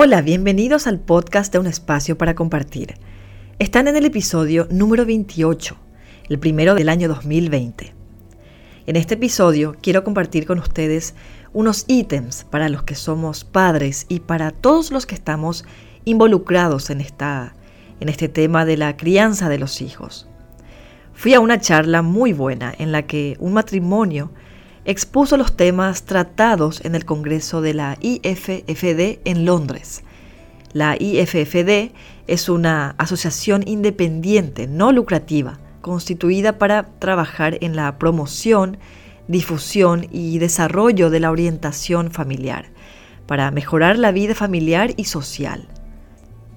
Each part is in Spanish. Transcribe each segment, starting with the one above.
Hola, bienvenidos al podcast de Un Espacio para Compartir. Están en el episodio número 28, el primero del año 2020. En este episodio quiero compartir con ustedes unos ítems para los que somos padres y para todos los que estamos involucrados en, esta, en este tema de la crianza de los hijos. Fui a una charla muy buena en la que un matrimonio expuso los temas tratados en el Congreso de la IFFD en Londres. La IFFD es una asociación independiente no lucrativa constituida para trabajar en la promoción, difusión y desarrollo de la orientación familiar, para mejorar la vida familiar y social.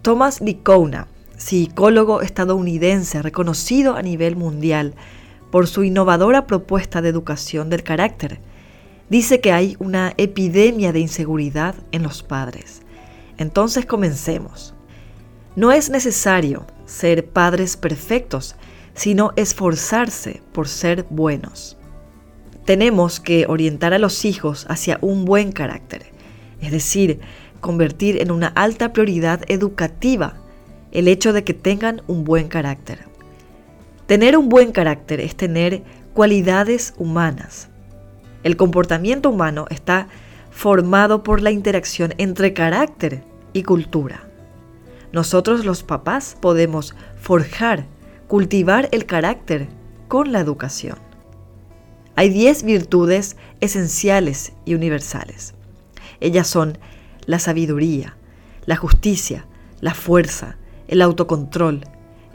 Thomas Licona, psicólogo estadounidense reconocido a nivel mundial, por su innovadora propuesta de educación del carácter. Dice que hay una epidemia de inseguridad en los padres. Entonces comencemos. No es necesario ser padres perfectos, sino esforzarse por ser buenos. Tenemos que orientar a los hijos hacia un buen carácter, es decir, convertir en una alta prioridad educativa el hecho de que tengan un buen carácter. Tener un buen carácter es tener cualidades humanas. El comportamiento humano está formado por la interacción entre carácter y cultura. Nosotros los papás podemos forjar, cultivar el carácter con la educación. Hay 10 virtudes esenciales y universales. Ellas son la sabiduría, la justicia, la fuerza, el autocontrol,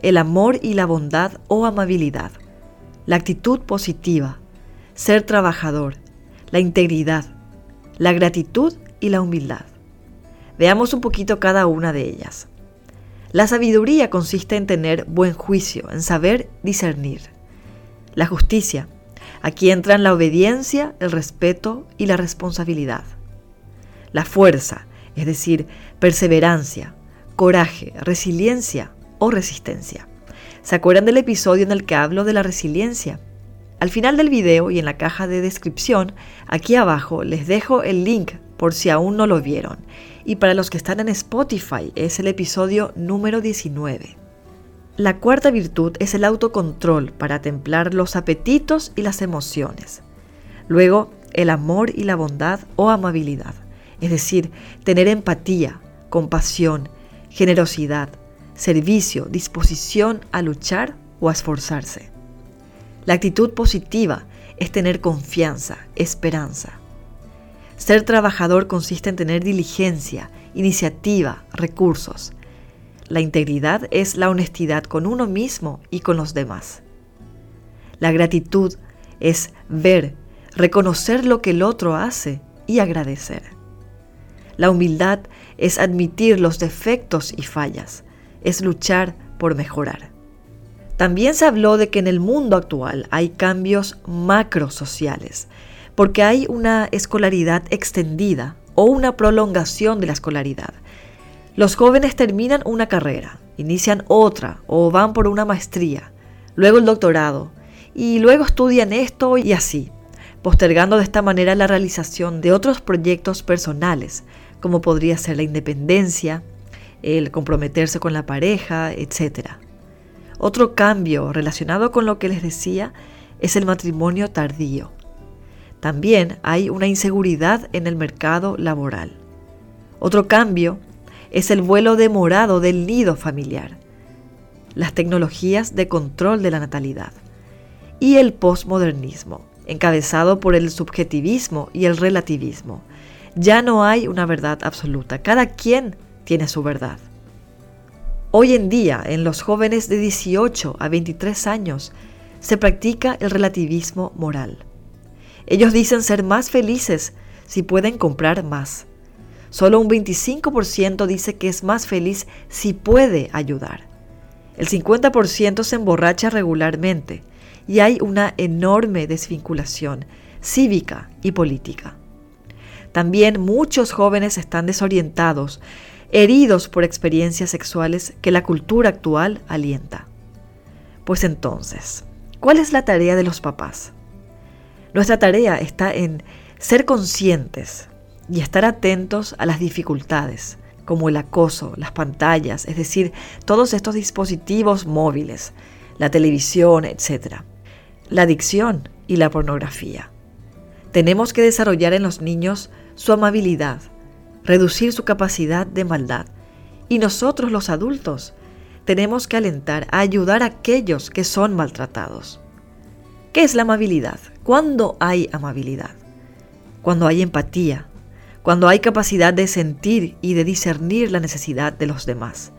el amor y la bondad o amabilidad, la actitud positiva, ser trabajador, la integridad, la gratitud y la humildad. Veamos un poquito cada una de ellas. La sabiduría consiste en tener buen juicio, en saber discernir. La justicia, aquí entran la obediencia, el respeto y la responsabilidad. La fuerza, es decir, perseverancia, coraje, resiliencia, o resistencia. ¿Se acuerdan del episodio en el que hablo de la resiliencia? Al final del video y en la caja de descripción, aquí abajo les dejo el link por si aún no lo vieron. Y para los que están en Spotify es el episodio número 19. La cuarta virtud es el autocontrol para templar los apetitos y las emociones. Luego, el amor y la bondad o amabilidad, es decir, tener empatía, compasión, generosidad, servicio, disposición a luchar o a esforzarse. La actitud positiva es tener confianza, esperanza. Ser trabajador consiste en tener diligencia, iniciativa, recursos. La integridad es la honestidad con uno mismo y con los demás. La gratitud es ver, reconocer lo que el otro hace y agradecer. La humildad es admitir los defectos y fallas, es luchar por mejorar. También se habló de que en el mundo actual hay cambios macrosociales, porque hay una escolaridad extendida o una prolongación de la escolaridad. Los jóvenes terminan una carrera, inician otra o van por una maestría, luego el doctorado y luego estudian esto y así, postergando de esta manera la realización de otros proyectos personales, como podría ser la independencia, el comprometerse con la pareja, etc. Otro cambio relacionado con lo que les decía es el matrimonio tardío. También hay una inseguridad en el mercado laboral. Otro cambio es el vuelo demorado del nido familiar, las tecnologías de control de la natalidad y el postmodernismo, encabezado por el subjetivismo y el relativismo. Ya no hay una verdad absoluta, cada quien tiene su verdad. Hoy en día, en los jóvenes de 18 a 23 años, se practica el relativismo moral. Ellos dicen ser más felices si pueden comprar más. Solo un 25% dice que es más feliz si puede ayudar. El 50% se emborracha regularmente y hay una enorme desvinculación cívica y política. También muchos jóvenes están desorientados heridos por experiencias sexuales que la cultura actual alienta. Pues entonces, ¿cuál es la tarea de los papás? Nuestra tarea está en ser conscientes y estar atentos a las dificultades, como el acoso, las pantallas, es decir, todos estos dispositivos móviles, la televisión, etc. La adicción y la pornografía. Tenemos que desarrollar en los niños su amabilidad, reducir su capacidad de maldad. Y nosotros los adultos tenemos que alentar a ayudar a aquellos que son maltratados. ¿Qué es la amabilidad? ¿Cuándo hay amabilidad? Cuando hay empatía, cuando hay capacidad de sentir y de discernir la necesidad de los demás,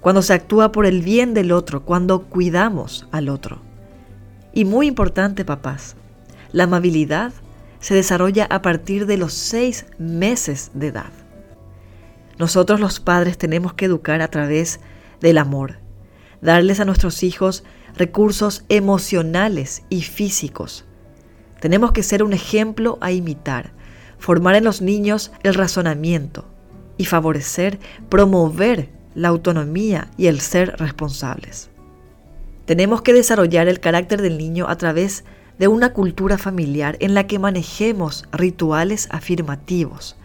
cuando se actúa por el bien del otro, cuando cuidamos al otro. Y muy importante, papás, la amabilidad se desarrolla a partir de los seis meses de edad. Nosotros los padres tenemos que educar a través del amor, darles a nuestros hijos recursos emocionales y físicos. Tenemos que ser un ejemplo a imitar, formar en los niños el razonamiento y favorecer, promover la autonomía y el ser responsables. Tenemos que desarrollar el carácter del niño a través de una cultura familiar en la que manejemos rituales afirmativos,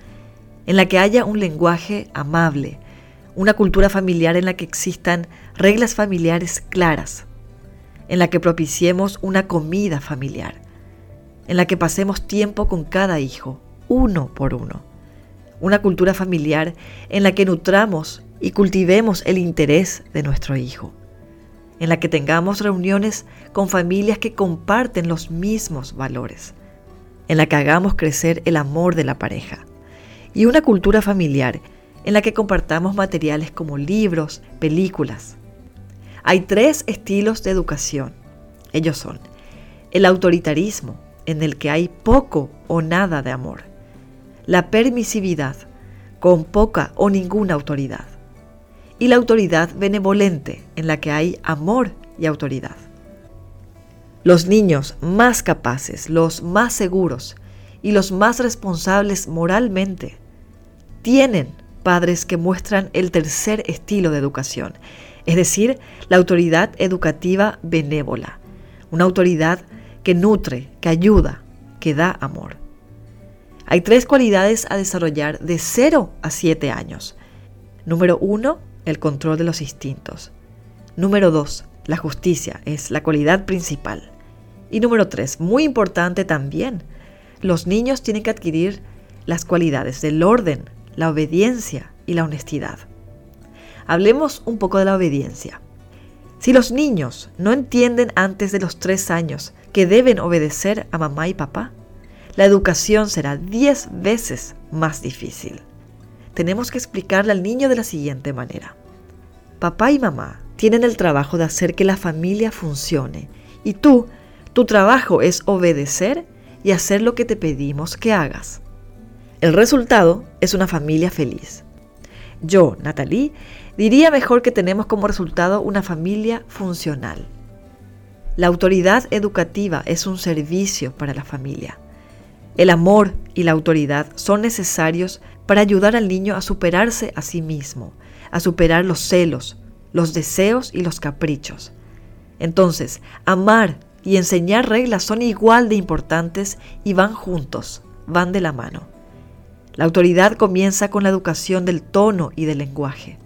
en la que haya un lenguaje amable, una cultura familiar en la que existan reglas familiares claras, en la que propiciemos una comida familiar, en la que pasemos tiempo con cada hijo, uno por uno. Una cultura familiar en la que nutramos y cultivemos el interés de nuestro hijo, en la que tengamos reuniones con familias que comparten los mismos valores, en la que hagamos crecer el amor de la pareja, y una cultura familiar en la que compartamos materiales como libros, películas. Hay tres estilos de educación. Ellos son el autoritarismo, en el que hay poco o nada de amor. La permisividad, con poca o ninguna autoridad. Y la autoridad benevolente, en la que hay amor y autoridad. Los niños más capaces, los más seguros y los más responsables moralmente tienen padres que muestran el tercer estilo de educación, es decir, la autoridad educativa benévola, una autoridad que nutre, que ayuda, que da amor. Hay tres cualidades a desarrollar de 0 a 7 años. Número 1, el control de los instintos. Número 2, la justicia es la cualidad principal. Y número 3, muy importante también, los niños tienen que adquirir las cualidades del orden, la obediencia y la honestidad. Hablemos un poco de la obediencia. Si los niños no entienden antes de los tres años que deben obedecer a mamá y papá, la educación será diez veces más difícil. Tenemos que explicarle al niño de la siguiente manera. Papá y mamá tienen el trabajo de hacer que la familia funcione y tú, tu trabajo es obedecer y hacer lo que te pedimos que hagas. El resultado es una familia feliz. Yo, Natalie, diría mejor que tenemos como resultado una familia funcional. La autoridad educativa es un servicio para la familia. El amor y la autoridad son necesarios para ayudar al niño a superarse a sí mismo, a superar los celos, los deseos y los caprichos. Entonces, amar y enseñar reglas son igual de importantes y van juntos, van de la mano. La autoridad comienza con la educación del tono y del lenguaje.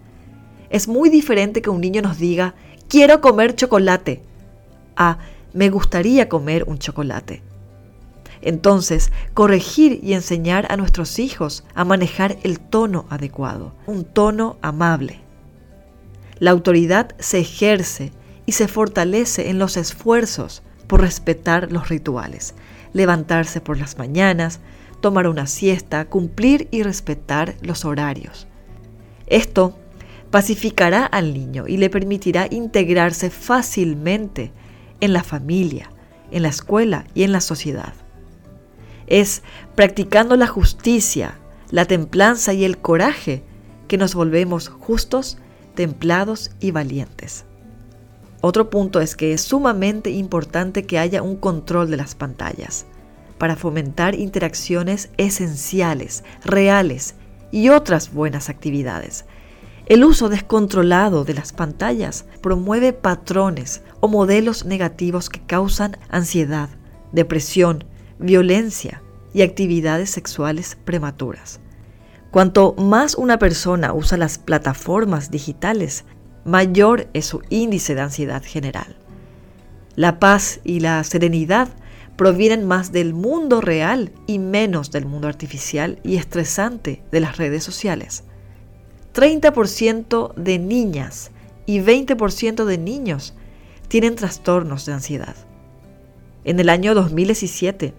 Es muy diferente que un niño nos diga, quiero comer chocolate, a me gustaría comer un chocolate. Entonces, corregir y enseñar a nuestros hijos a manejar el tono adecuado, un tono amable. La autoridad se ejerce y se fortalece en los esfuerzos por respetar los rituales, levantarse por las mañanas, tomar una siesta, cumplir y respetar los horarios. Esto pacificará al niño y le permitirá integrarse fácilmente en la familia, en la escuela y en la sociedad. Es practicando la justicia, la templanza y el coraje que nos volvemos justos, templados y valientes. Otro punto es que es sumamente importante que haya un control de las pantallas para fomentar interacciones esenciales, reales y otras buenas actividades. El uso descontrolado de las pantallas promueve patrones o modelos negativos que causan ansiedad, depresión, violencia y actividades sexuales prematuras. Cuanto más una persona usa las plataformas digitales, mayor es su índice de ansiedad general. La paz y la serenidad provienen más del mundo real y menos del mundo artificial y estresante de las redes sociales. 30% de niñas y 20% de niños tienen trastornos de ansiedad. En el año 2017,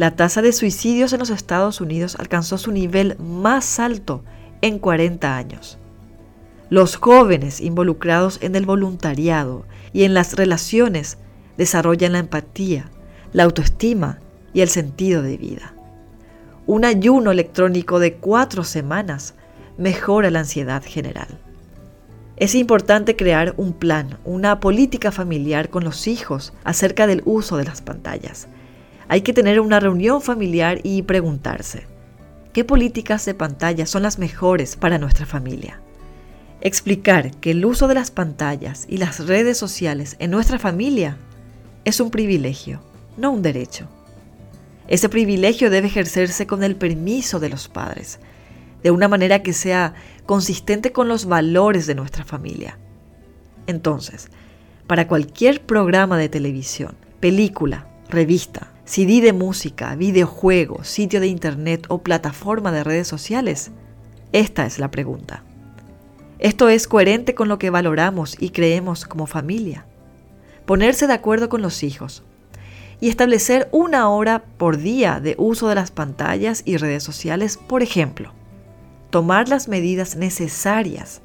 la tasa de suicidios en los Estados Unidos alcanzó su nivel más alto en 40 años. Los jóvenes involucrados en el voluntariado y en las relaciones desarrollan la empatía, la autoestima y el sentido de vida. Un ayuno electrónico de cuatro semanas mejora la ansiedad general. Es importante crear un plan, una política familiar con los hijos acerca del uso de las pantallas. Hay que tener una reunión familiar y preguntarse, ¿qué políticas de pantalla son las mejores para nuestra familia? Explicar que el uso de las pantallas y las redes sociales en nuestra familia es un privilegio no un derecho. Ese privilegio debe ejercerse con el permiso de los padres, de una manera que sea consistente con los valores de nuestra familia. Entonces, para cualquier programa de televisión, película, revista, CD de música, videojuego, sitio de internet o plataforma de redes sociales, esta es la pregunta. ¿Esto es coherente con lo que valoramos y creemos como familia? Ponerse de acuerdo con los hijos, y establecer una hora por día de uso de las pantallas y redes sociales, por ejemplo. Tomar las medidas necesarias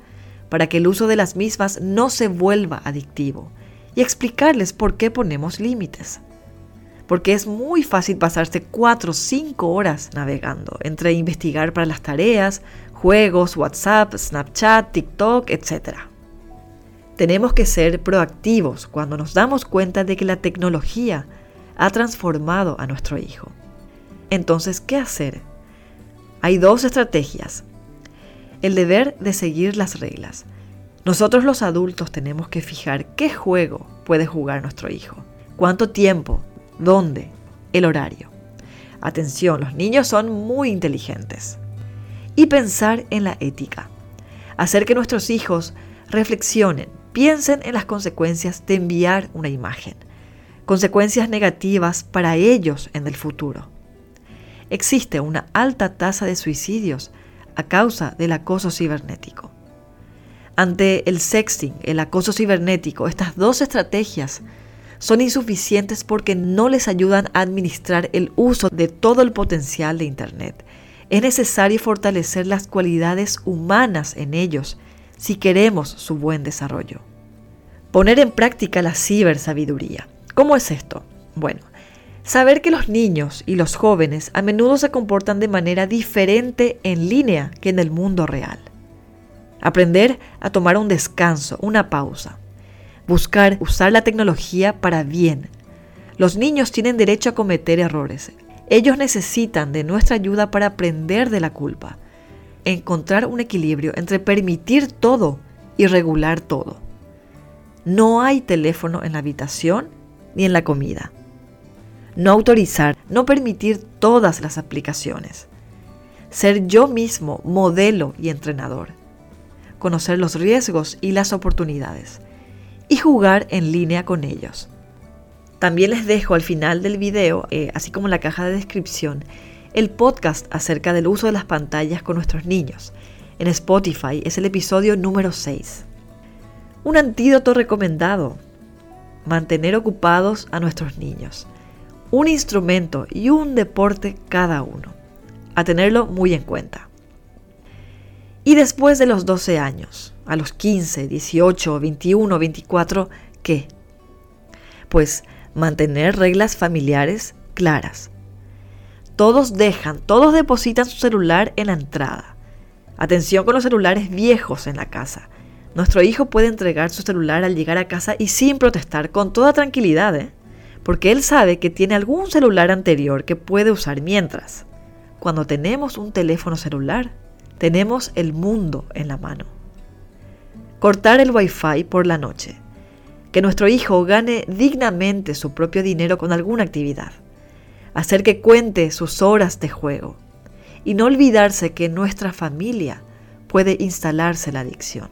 para que el uso de las mismas no se vuelva adictivo y explicarles por qué ponemos límites. Porque es muy fácil pasarse 4 o 5 horas navegando entre investigar para las tareas, juegos, WhatsApp, Snapchat, TikTok, etc. Tenemos que ser proactivos cuando nos damos cuenta de que la tecnología ha transformado a nuestro hijo. Entonces, ¿qué hacer? Hay dos estrategias. El deber de seguir las reglas. Nosotros los adultos tenemos que fijar qué juego puede jugar nuestro hijo, cuánto tiempo, dónde, el horario. Atención, los niños son muy inteligentes. Y pensar en la ética. Hacer que nuestros hijos reflexionen, piensen en las consecuencias de enviar una imagen consecuencias negativas para ellos en el futuro. Existe una alta tasa de suicidios a causa del acoso cibernético. Ante el sexting, el acoso cibernético, estas dos estrategias son insuficientes porque no les ayudan a administrar el uso de todo el potencial de Internet. Es necesario fortalecer las cualidades humanas en ellos si queremos su buen desarrollo. Poner en práctica la cibersabiduría. ¿Cómo es esto? Bueno, saber que los niños y los jóvenes a menudo se comportan de manera diferente en línea que en el mundo real. Aprender a tomar un descanso, una pausa. Buscar usar la tecnología para bien. Los niños tienen derecho a cometer errores. Ellos necesitan de nuestra ayuda para aprender de la culpa. Encontrar un equilibrio entre permitir todo y regular todo. No hay teléfono en la habitación ni en la comida. No autorizar, no permitir todas las aplicaciones. Ser yo mismo modelo y entrenador. Conocer los riesgos y las oportunidades. Y jugar en línea con ellos. También les dejo al final del video, eh, así como en la caja de descripción, el podcast acerca del uso de las pantallas con nuestros niños. En Spotify es el episodio número 6. Un antídoto recomendado mantener ocupados a nuestros niños. Un instrumento y un deporte cada uno. A tenerlo muy en cuenta. Y después de los 12 años, a los 15, 18, 21, 24, ¿qué? Pues mantener reglas familiares claras. Todos dejan, todos depositan su celular en la entrada. Atención con los celulares viejos en la casa. Nuestro hijo puede entregar su celular al llegar a casa y sin protestar, con toda tranquilidad, ¿eh? porque él sabe que tiene algún celular anterior que puede usar mientras. Cuando tenemos un teléfono celular, tenemos el mundo en la mano. Cortar el wifi por la noche. Que nuestro hijo gane dignamente su propio dinero con alguna actividad. Hacer que cuente sus horas de juego. y no olvidarse que en nuestra familia puede instalarse la adicción.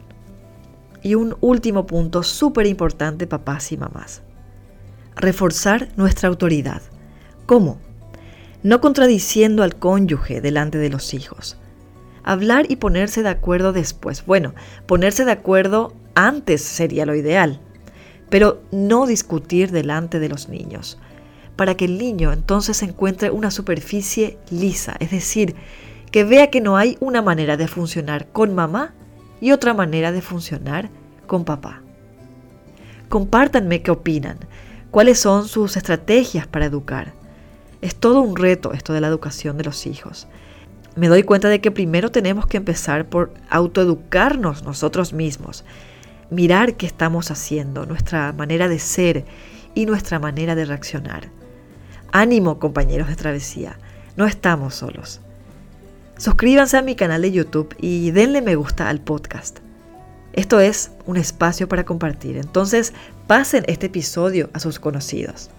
Y un último punto súper importante, papás y mamás. Reforzar nuestra autoridad. ¿Cómo? No contradiciendo al cónyuge delante de los hijos. Hablar y ponerse de acuerdo después. Bueno, ponerse de acuerdo antes sería lo ideal, pero no discutir delante de los niños, para que el niño entonces encuentre una superficie lisa, es decir, que vea que no hay una manera de funcionar con mamá y otra manera de funcionar con papá. Compártanme qué opinan, cuáles son sus estrategias para educar. Es todo un reto esto de la educación de los hijos. Me doy cuenta de que primero tenemos que empezar por autoeducarnos nosotros mismos, mirar qué estamos haciendo, nuestra manera de ser y nuestra manera de reaccionar. Ánimo compañeros de travesía, no estamos solos. Suscríbanse a mi canal de YouTube y denle me gusta al podcast. Esto es un espacio para compartir, entonces pasen este episodio a sus conocidos.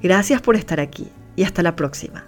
Gracias por estar aquí y hasta la próxima.